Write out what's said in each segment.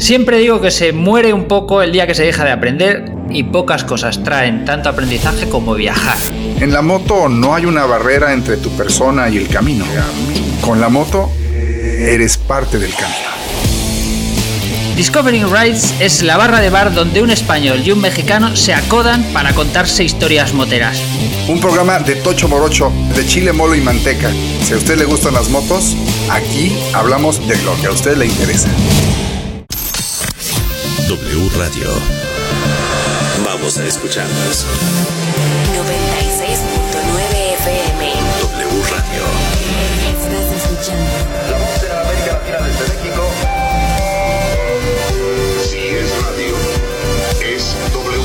Siempre digo que se muere un poco el día que se deja de aprender y pocas cosas traen tanto aprendizaje como viajar. En la moto no hay una barrera entre tu persona y el camino. Con la moto eres parte del camino. Discovering Rides es la barra de bar donde un español y un mexicano se acodan para contarse historias moteras. Un programa de Tocho Morocho, de chile, molo y manteca. Si a usted le gustan las motos, aquí hablamos de lo que a usted le interesa. W Radio. Vamos a escucharnos. 96.9 FM. W Radio. Estás escuchando. La voz de la América Latina desde México. Si es radio, es W.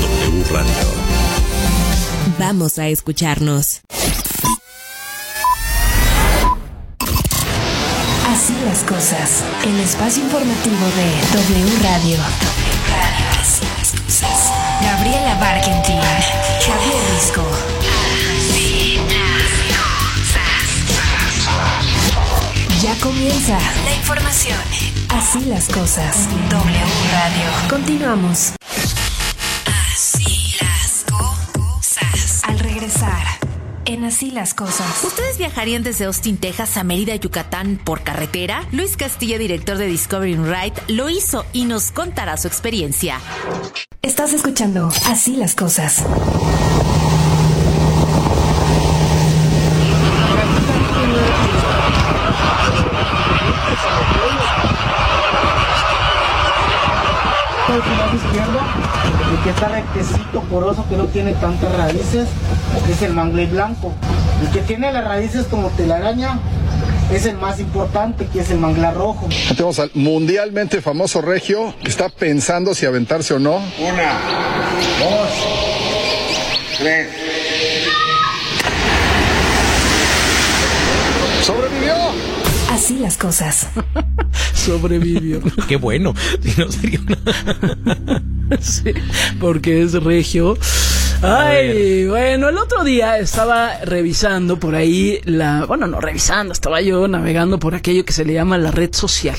W Radio. Vamos a escucharnos. El espacio informativo de W Radio. Gabriela Barkentin. Javier Risco. Ya comienza la información. Así las cosas. W Radio. Continuamos. En Así las cosas. ¿Ustedes viajarían desde Austin, Texas a Mérida, Yucatán por carretera? Luis Castilla, director de Discovering Ride, lo hizo y nos contará su experiencia. Estás escuchando Así las cosas. el final izquierdo, el que está rectecito, poroso, que no tiene tantas raíces, es el mangle blanco. El que tiene las raíces como telaraña es el más importante, que es el manglar rojo. Tenemos al mundialmente famoso Regio, que está pensando si aventarse o no. Una, dos, tres. ¡Sobrevivió! Así las cosas. sobrevivió. Qué bueno. Si no sería una... Sí, porque es regio. Ay, bueno, el otro día estaba revisando por ahí la, bueno, no revisando, estaba yo navegando por aquello que se le llama la red social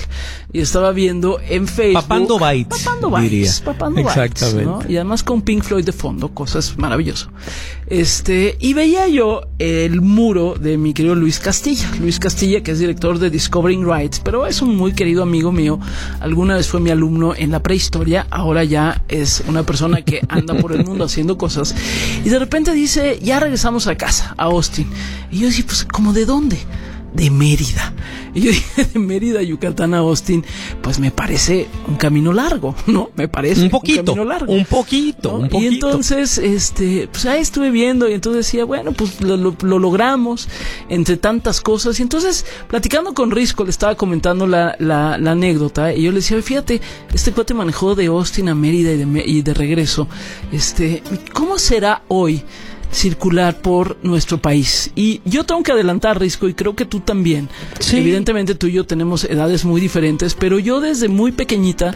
y estaba viendo en Facebook. Papando bytes, Papando bytes, diría. papando bytes, Exactamente. ¿no? Y además con Pink Floyd de fondo, cosas maravilloso. Este, y veía yo el muro de mi querido Luis Castilla. Luis Castilla, que es director de Discovering Rights, pero es un muy querido amigo mío. Alguna vez fue mi alumno en la prehistoria, ahora ya es una persona que anda por el mundo haciendo cosas. Y de repente dice, ya regresamos a casa, a Austin. Y yo decía, pues, ¿como de dónde? De Mérida. Y yo dije, de Mérida, Yucatán a Austin, pues me parece un camino largo, ¿no? Me parece Un poquito, camino largo. un poquito, ¿no? un Y poquito. entonces, este, pues ahí estuve viendo y entonces decía, bueno, pues lo, lo- lo logramos entre tantas cosas. Y entonces, platicando con Risco, le estaba comentando la, la, la anécdota y yo le decía, fíjate, este cuate manejó de Austin a Mérida y de, y de regreso. Este, ¿cómo será hoy? Circular por nuestro país. Y yo tengo que adelantar, Risco, y creo que tú también. Sí. Evidentemente tú y yo tenemos edades muy diferentes, pero yo desde muy pequeñita,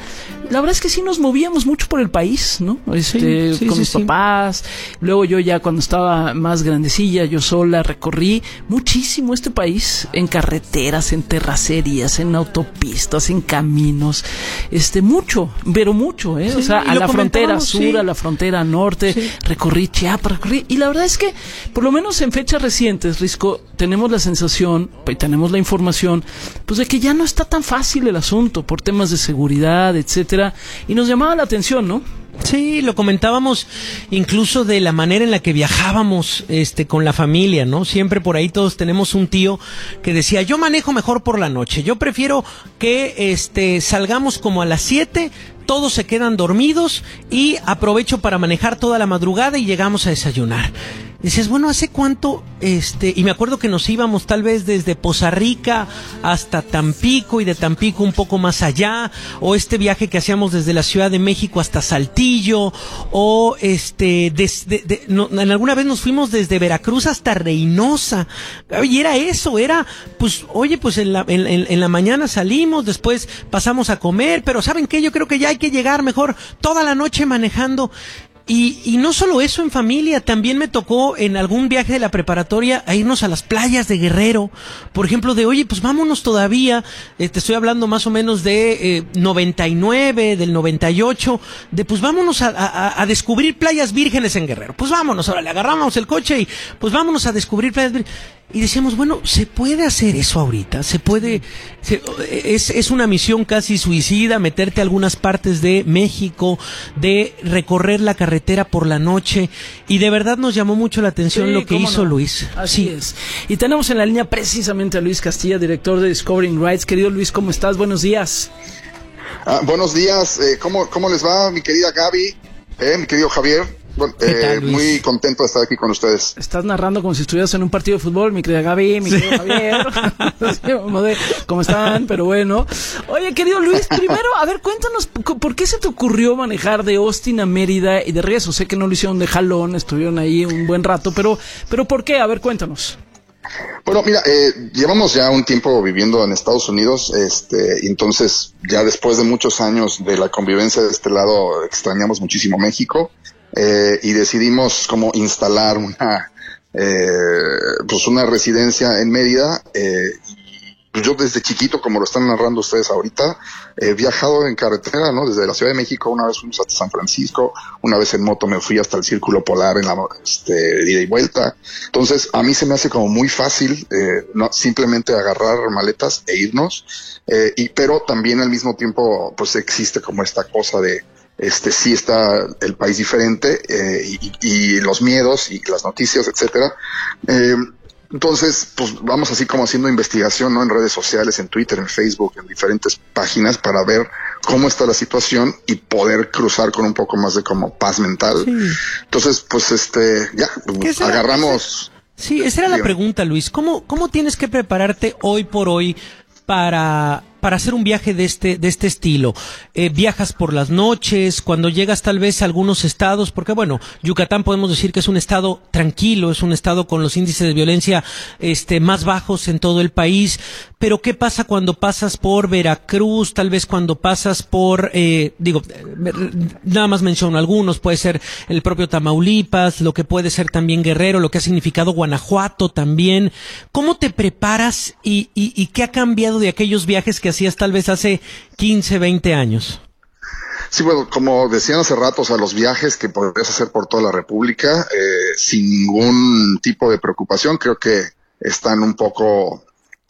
la verdad es que sí nos movíamos mucho por el país, ¿no? Este, Sí, sí, con mis papás. Luego yo ya cuando estaba más grandecilla, yo sola recorrí muchísimo este país en carreteras, en terracerías, en autopistas, en caminos. Este, mucho, pero mucho, ¿eh? o sea, a la frontera sur, a la frontera norte, recorrí Chiapas, recorrí. Y la verdad es que, por lo menos en fechas recientes, Risco, tenemos la sensación y tenemos la información, pues de que ya no está tan fácil el asunto por temas de seguridad, etcétera. Y nos llamaba la atención, ¿no? Sí, lo comentábamos incluso de la manera en la que viajábamos este con la familia, ¿no? Siempre por ahí todos tenemos un tío que decía, "Yo manejo mejor por la noche. Yo prefiero que este salgamos como a las 7, todos se quedan dormidos y aprovecho para manejar toda la madrugada y llegamos a desayunar." Dices, bueno, ¿hace cuánto? Este, y me acuerdo que nos íbamos tal vez desde Poza Rica hasta Tampico y de Tampico un poco más allá, o este viaje que hacíamos desde la Ciudad de México hasta Saltillo, o este, des- de- no, en alguna vez nos fuimos desde Veracruz hasta Reynosa, y era eso, era, pues, oye, pues en la, en la mañana salimos, después pasamos a comer, pero ¿saben qué? Yo creo que ya hay que llegar mejor toda la noche manejando. Y, y no solo eso en familia, también me tocó en algún viaje de la preparatoria a irnos a las playas de Guerrero. Por ejemplo, de oye, pues vámonos todavía. eh, te estoy hablando más o menos de eh, 99, del 98. De pues vámonos a, a- a descubrir playas vírgenes en Guerrero. Pues vámonos, ahora le agarramos el coche y pues vámonos a descubrir playas vírgenes. Y decíamos, bueno, ¿se puede hacer eso ahorita? ¿Se puede? se- es, es una misión casi suicida meterte a algunas partes de México, de recorrer la carretera por la noche. Y de verdad nos llamó mucho la atención Sí, lo que hizo no. Luis. Así es. Y tenemos en la línea precisamente a Luis Castilla, director de Discovering Rights. Querido Luis, ¿cómo estás? Buenos días. Ah, buenos días, eh, ¿cómo, ¿cómo les va mi querida Gaby? Eh, mi querido Javier. Bueno, ¿Qué eh, muy contento de estar aquí con ustedes. Estás narrando como si estuvieras en un partido de fútbol, mi querida Gaby, mi querido Javier. Sí, ¿Cómo están? Pero bueno. Oye, querido Luis, primero, a ver, cuéntanos, ¿por qué se te ocurrió manejar de Austin a Mérida y de regreso? Sé que no lo hicieron de jalón, estuvieron ahí un buen rato, pero, pero ¿por qué? A ver, cuéntanos. Bueno, mira, eh, llevamos ya un tiempo viviendo en Estados Unidos, este, entonces ya después de muchos años de la convivencia de este lado extrañamos muchísimo México eh, y decidimos como instalar una, eh, pues una residencia en Mérida. Eh, yo desde chiquito, como lo están narrando ustedes ahorita, he viajado en carretera, ¿no? Desde la Ciudad de México, una vez fuimos hasta San Francisco, una vez en moto me fui hasta el Círculo Polar en la este, ida y vuelta. Entonces, a mí se me hace como muy fácil, eh, no, simplemente agarrar maletas e irnos, eh, y, pero también al mismo tiempo, pues existe como esta cosa de, este sí está el país diferente eh, y, y los miedos y las noticias, etcétera. Eh, entonces, pues vamos así como haciendo investigación, ¿no? En redes sociales, en Twitter, en Facebook, en diferentes páginas para ver cómo está la situación y poder cruzar con un poco más de como paz mental. Entonces, pues este, ya, ¿Qué será? agarramos. Sí, esa era la pregunta, Luis. ¿Cómo, cómo tienes que prepararte hoy por hoy para, para hacer un viaje de este, de este estilo? Eh, viajas por las noches, cuando llegas tal vez a algunos estados, porque bueno, Yucatán podemos decir que es un estado tranquilo, es un estado con los índices de violencia este, más bajos en todo el país, pero ¿qué pasa cuando pasas por Veracruz, tal vez cuando pasas por, eh, digo, eh, nada más menciono algunos, puede ser el propio Tamaulipas, lo que puede ser también Guerrero, lo que ha significado Guanajuato también. ¿Cómo te preparas y, qué ha cambiado de aquellos viajes que hacías tal vez hace 15, 20 años? Sí, bueno, como decían hace rato, o sea, los viajes que podrías hacer por toda la República eh, sin ningún tipo de preocupación, creo que están un poco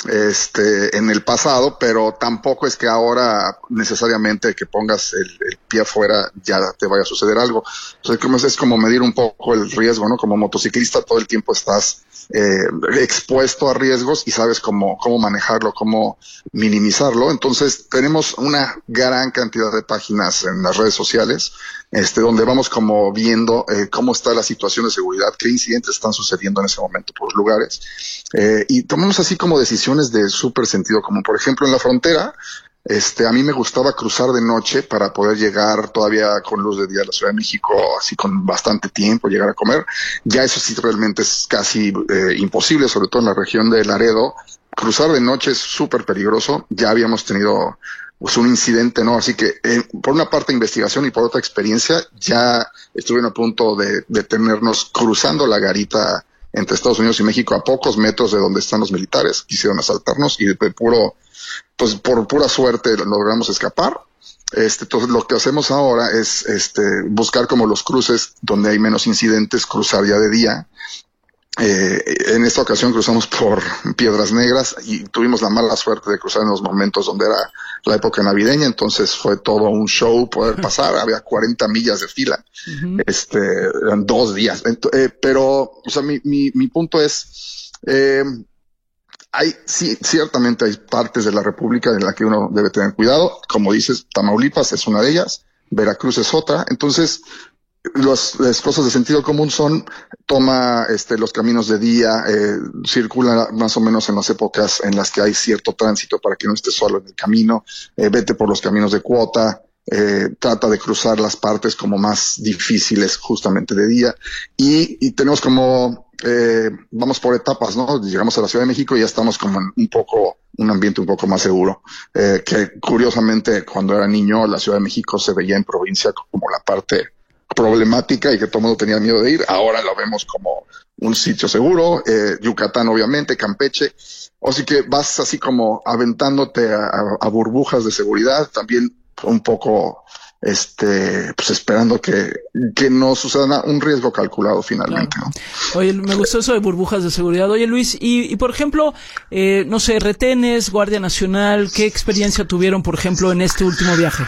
este, en el pasado, pero tampoco es que ahora necesariamente que pongas el, pie afuera ya te vaya a suceder algo. O sea, como es, es como medir un poco el riesgo, ¿no? Como motociclista todo el tiempo estás eh, expuesto a riesgos y sabes cómo, cómo manejarlo, cómo minimizarlo. Entonces tenemos una gran cantidad de páginas en las redes sociales, este, donde vamos como viendo eh, cómo está la situación de seguridad, qué incidentes están sucediendo en ese momento por los lugares. Eh, y tomamos así como decisiones de súper sentido común. Por ejemplo, en la frontera, este, a mí me gustaba cruzar de noche para poder llegar todavía con luz de día a la Ciudad de México, así con bastante tiempo, llegar a comer. Ya eso sí realmente es casi eh, imposible, sobre todo en la región de Laredo. Cruzar de noche es súper peligroso. Ya habíamos tenido pues, un incidente, ¿no? Así que, eh, por una parte investigación y por otra experiencia, ya estuvieron a punto de detenernos cruzando la garita entre Estados Unidos y México a pocos metros de donde están los militares. Quisieron asaltarnos y de puro, pues por pura suerte logramos escapar. Este, entonces lo que hacemos ahora es este, buscar como los cruces donde hay menos incidentes, cruzar ya de día. Eh, en esta ocasión cruzamos por Piedras Negras y tuvimos la mala suerte de cruzar en los momentos donde era la época navideña, entonces fue todo un show poder pasar, había 40 millas de fila, este, eran dos días, eh, pero, o sea, mi, mi, mi punto es, eh, hay, sí, ciertamente hay partes de la República en la que uno debe tener cuidado. Como dices, Tamaulipas es una de ellas, Veracruz es otra. Entonces, los- las cosas de sentido común son toma este, los caminos de día, eh, circula más o menos en las épocas en las que hay cierto tránsito para que no estés solo en el camino, eh, vete por los caminos de cuota, eh, trata de cruzar las partes como más difíciles justamente de día y, y tenemos como eh, vamos por etapas, ¿no? Llegamos a la Ciudad de México y ya estamos como en un poco, un ambiente un poco más seguro. Eh, que curiosamente, cuando era niño, la Ciudad de México se veía en provincia como la parte problemática y que todo el mundo tenía miedo de ir. Ahora lo vemos como un sitio seguro, eh, Yucatán obviamente, Campeche. Así que vas así como aventándote a, a- a burbujas de seguridad, también un poco este pues esperando que, que no suceda un riesgo calculado finalmente. ¿no? Oye, me gustó eso de burbujas de seguridad. Oye, Luis, y, y por ejemplo, eh, no sé, retenes, Guardia Nacional, ¿qué experiencia tuvieron, por ejemplo, en este último viaje?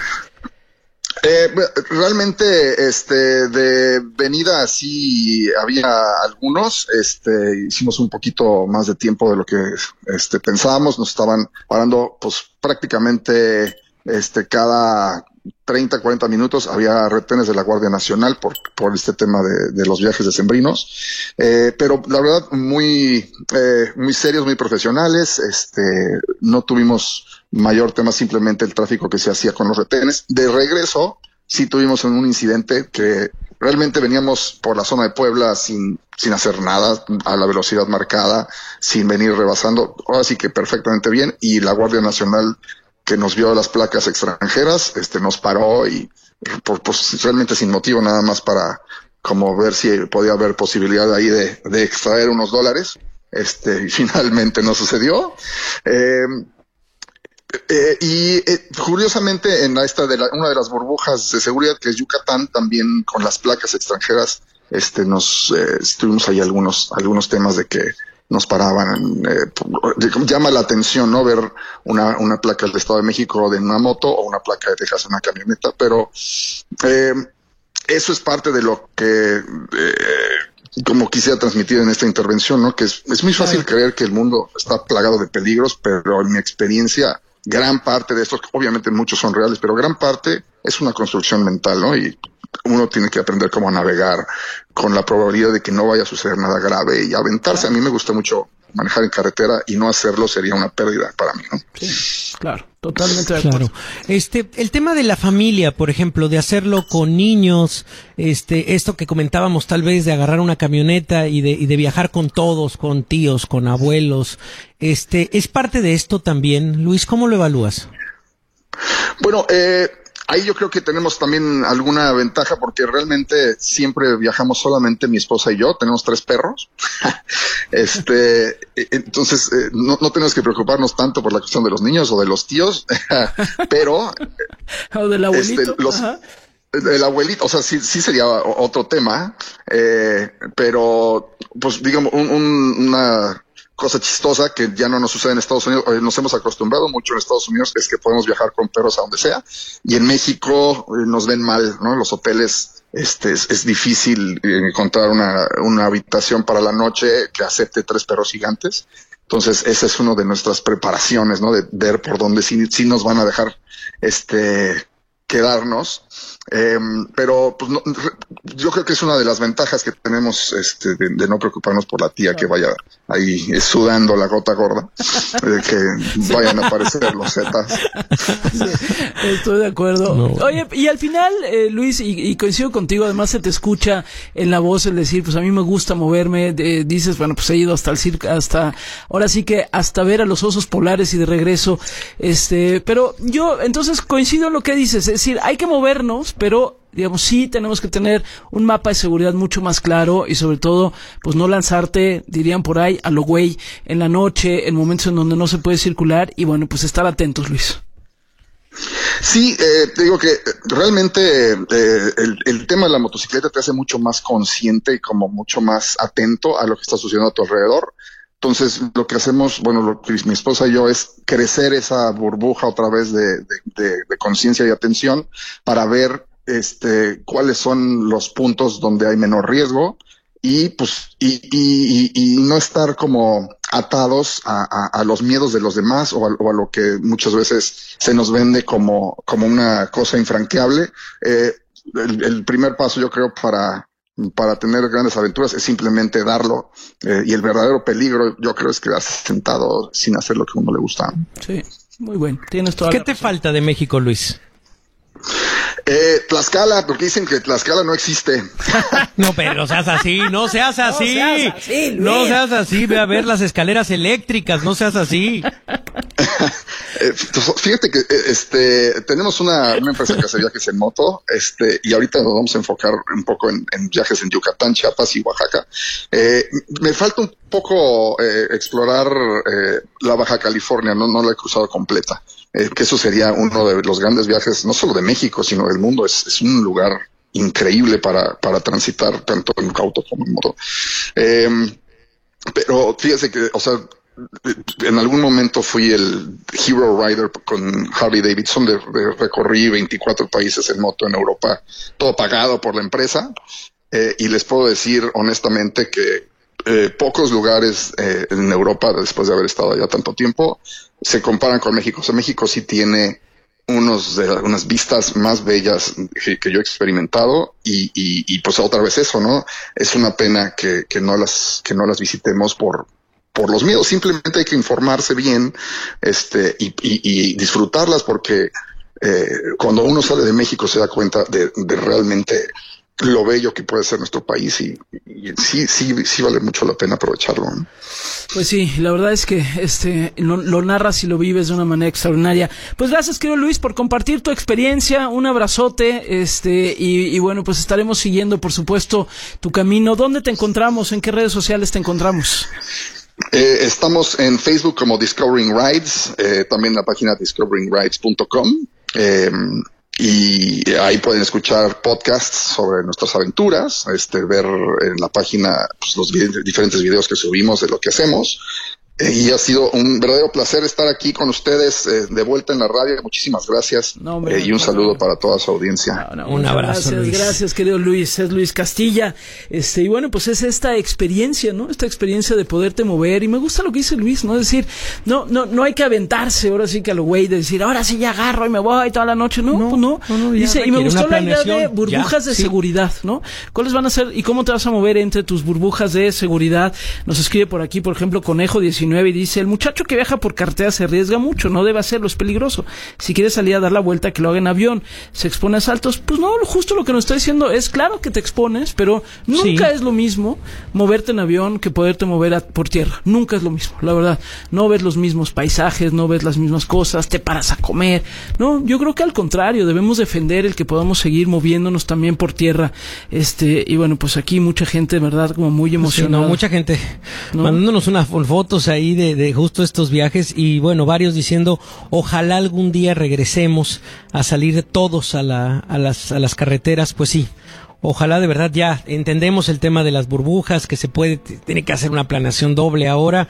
Eh, realmente, este, de venida así había algunos, este, hicimos un poquito más de tiempo de lo que, este, pensábamos, nos estaban parando, pues, prácticamente, este, cada 30, 40 minutos había retenes de la Guardia Nacional por, por este tema de, de los viajes decembrinos. Eh, pero la verdad, muy, eh, muy serios, muy profesionales. Este, no tuvimos mayor tema, simplemente el tráfico que se hacía con los retenes. De regreso, sí tuvimos un incidente que realmente veníamos por la zona de Puebla sin, sin hacer nada, a la velocidad marcada, sin venir rebasando. Ahora sí que perfectamente bien. Y la Guardia Nacional que nos vio las placas extranjeras, este, nos paró y por, pues, realmente sin motivo, nada más para como ver si podía haber posibilidad ahí de, de extraer unos dólares. Este, y finalmente no sucedió. Eh, eh, y eh, curiosamente en esta de la, una de las burbujas de seguridad que es Yucatán también con las placas extranjeras este nos eh, tuvimos ahí algunos algunos temas de que nos paraban eh, llama la atención no ver una, una placa del Estado de México de una moto o una placa de Texas en una camioneta pero eh, eso es parte de lo que eh, como quisiera transmitir en esta intervención, ¿no? Que es, es muy fácil creer que el mundo está plagado de peligros, pero en mi experiencia, gran parte de estos, obviamente muchos son reales, pero gran parte es una construcción mental, ¿no? Y uno tiene que aprender cómo navegar con la probabilidad de que no vaya a suceder nada grave y aventarse. A mí me gusta mucho manejar en carretera y no hacerlo sería una pérdida para mí, ¿no? Sí, claro, totalmente de acuerdo. Claro. Este, el tema de la familia, por ejemplo, de hacerlo con niños, este, esto que comentábamos tal vez de agarrar una camioneta y de, y de viajar con todos, con tíos, con abuelos, este, es parte de esto también. Luis, ¿cómo lo evalúas? Bueno, eh, ahí yo creo que tenemos también alguna ventaja porque realmente siempre viajamos solamente mi esposa y yo, tenemos tres perros. este, entonces eh, no, no, tenemos que preocuparnos tanto por la cuestión de los niños o de los tíos, pero o del abuelito. Este, los, el abuelito, o sea, sí, sí sería otro tema, eh, pero pues digamos un, un, una cosa chistosa que ya no nos sucede en Estados Unidos, eh, nos hemos acostumbrado mucho en Estados Unidos, es que podemos viajar con perros a donde sea, y en México eh, nos ven mal, ¿no? Los hoteles, este, es, es difícil encontrar una, una habitación para la noche que acepte tres perros gigantes. Entonces, esa es una de nuestras preparaciones, ¿no? De ver por dónde sí, sí nos van a dejar, este, quedarnos. Eh, pero pues no, yo creo que es una de las ventajas que tenemos este, de, de no preocuparnos por la tía que vaya ahí sudando la gota gorda, de que vayan a aparecer los zetas. Sí, estoy de acuerdo. No. Oye, y al final, eh, Luis, y, y, coincido contigo, además se te escucha en la voz el decir, pues a mí me gusta moverme, de, dices, bueno, pues he ido hasta el circo, hasta, ahora sí que hasta ver a los osos polares y de regreso, este, pero yo entonces coincido en lo que dices, es decir, hay que movernos, pero digamos, sí tenemos que tener un mapa de seguridad mucho más claro y sobre todo, pues no lanzarte, dirían por ahí, a lo güey en la noche, en momentos en donde no se puede circular y bueno, pues estar atentos, Luis. Sí, eh, te digo que realmente eh, el, el, tema de la motocicleta te hace mucho más consciente y como mucho más atento a lo que está sucediendo a tu alrededor. Entonces, lo que hacemos, bueno, lo que mi esposa y yo es crecer esa burbuja otra vez de, conciencia y atención para ver este, cuáles son los puntos donde hay menor riesgo y pues y, no estar como atados a, los miedos de los demás o a, o a, lo que muchas veces se nos vende como, como una cosa infranqueable. Eh, el, primer paso yo creo para, para tener grandes aventuras es simplemente darlo eh, y el verdadero peligro yo creo es quedarse sentado sin hacer lo que a uno le gusta. Sí, muy bueno. Tienes toda ¿Qué te falta de México, Luis? Eh, Tlaxcala, porque dicen que Tlaxcala no existe. no, pero no seas así, no seas así. No seas así, Luis. No seas así, ve a ver las escaleras eléctricas, no seas así. Eh, Fíjate que eh, este tenemos una, una empresa que hace viajes en moto, este, y ahorita nos vamos a enfocar un poco en, en viajes en Yucatán, Chiapas y Oaxaca. Eh, me falta un poco eh, explorar eh, la Baja California, no, no la he cruzado completa. Eh, que eso sería uno de los grandes viajes, no solo de México, sino del mundo. Es, es un lugar increíble para, para transitar tanto en auto como en moto. Eh, pero fíjese que, o sea, en algún momento fui el Hero Rider con Harley Davidson, de, recorrí 24 países en moto en Europa, todo pagado por la empresa. Eh, y les puedo decir honestamente que eh, pocos lugares en Europa, después de haber estado allá tanto tiempo, se comparan con México. O sea, México sí tiene unos de unas vistas más bellas que, yo he experimentado y, y, pues otra vez eso, ¿no? Es una pena que, que no las que no las visitemos por por los miedos. Simplemente hay que informarse bien, este y, y, y disfrutarlas porque eh, cuando uno sale de México se da cuenta de, de realmente lo bello que puede ser nuestro país y, y, sí, sí, sí vale mucho la pena aprovecharlo. ¿no? Pues sí, la verdad es que este lo, lo, narras y lo vives de una manera extraordinaria. Pues gracias, querido Luis, por compartir tu experiencia, un abrazote, este, y, y bueno, pues estaremos siguiendo, por supuesto, tu camino. ¿Dónde te encontramos? ¿En qué redes sociales te encontramos? Eh, estamos en Facebook como Discovering Rides, eh, también en la página discoveringrides.com. Eh, y ahí pueden escuchar podcasts sobre nuestras aventuras, este, ver en la página pues, los diferentes videos que subimos de lo que hacemos. Y ha sido un verdadero placer estar aquí con ustedes eh, de vuelta en la radio. Muchísimas gracias no, hombre, eh, y un saludo para toda su audiencia. No, un abrazo. Gracias, Luis. gracias, querido Luis. Es Luis Castilla. Este, y bueno, pues es esta experiencia, ¿no? Esta experiencia de poderte mover. Y me gusta lo que dice Luis, ¿no? Es decir, no, no, no hay que aventarse ahora sí que a lo güey de decir, ahora sí ya agarro y me voy toda la noche. No, pues no. no dice, y me gustó la idea de burbujas ya, de sí. seguridad, ¿no? ¿Cuáles van a ser y cómo te vas a mover entre tus burbujas de seguridad? Nos escribe por aquí, por ejemplo, Conejo 19 y dice, el muchacho que viaja por carretera se arriesga mucho, no debe hacerlo, es peligroso. Si quiere salir a dar la vuelta, que lo haga en avión. Se expone a saltos, pues no, justo lo que nos está diciendo es claro que te expones, pero nunca sí. es lo mismo moverte en avión que poderte mover a, por tierra. Nunca es lo mismo, la verdad. No ves los mismos paisajes, no ves las mismas cosas, te paras a comer. No, yo creo que al contrario, debemos defender el que podamos seguir moviéndonos también por tierra. Este, y bueno, pues aquí mucha gente, ¿verdad? Como muy emocionada. Sí, no, mucha gente ¿no? mandándonos unas fotos ahí de, justo estos viajes y bueno, varios diciendo ojalá algún día regresemos a salir todos a, la, a, las, a las carreteras, pues sí. Ojalá de verdad ya entendemos el tema de las burbujas, que se puede, tiene que hacer una planeación doble ahora,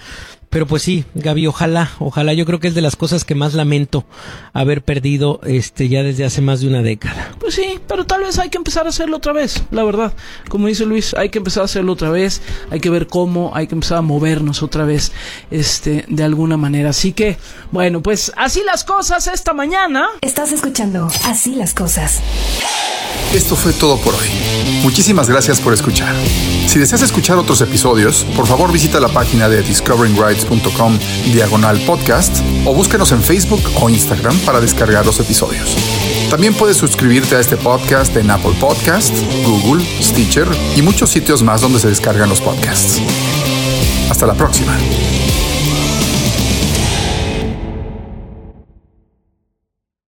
pero pues sí, Gaby, ojalá, ojalá, yo creo que es de las cosas que más lamento haber perdido este ya desde hace más de una década. Pues sí, pero tal vez hay que empezar a hacerlo otra vez, la verdad. Como dice Luis, hay que empezar a hacerlo otra vez, hay que ver cómo, hay que empezar a movernos otra vez, este, de alguna manera. Así que, bueno, pues así las cosas esta mañana. Estás escuchando Así las cosas. Esto fue todo por hoy. Muchísimas gracias por escuchar. Si deseas escuchar otros episodios, por favor visita la página de discoveringrights.com diagonal podcast o búsquenos en Facebook o Instagram para descargar los episodios. También puedes suscribirte a este podcast en Apple Podcast, Google, Stitcher y muchos sitios más donde se descargan los podcasts. Hasta la próxima.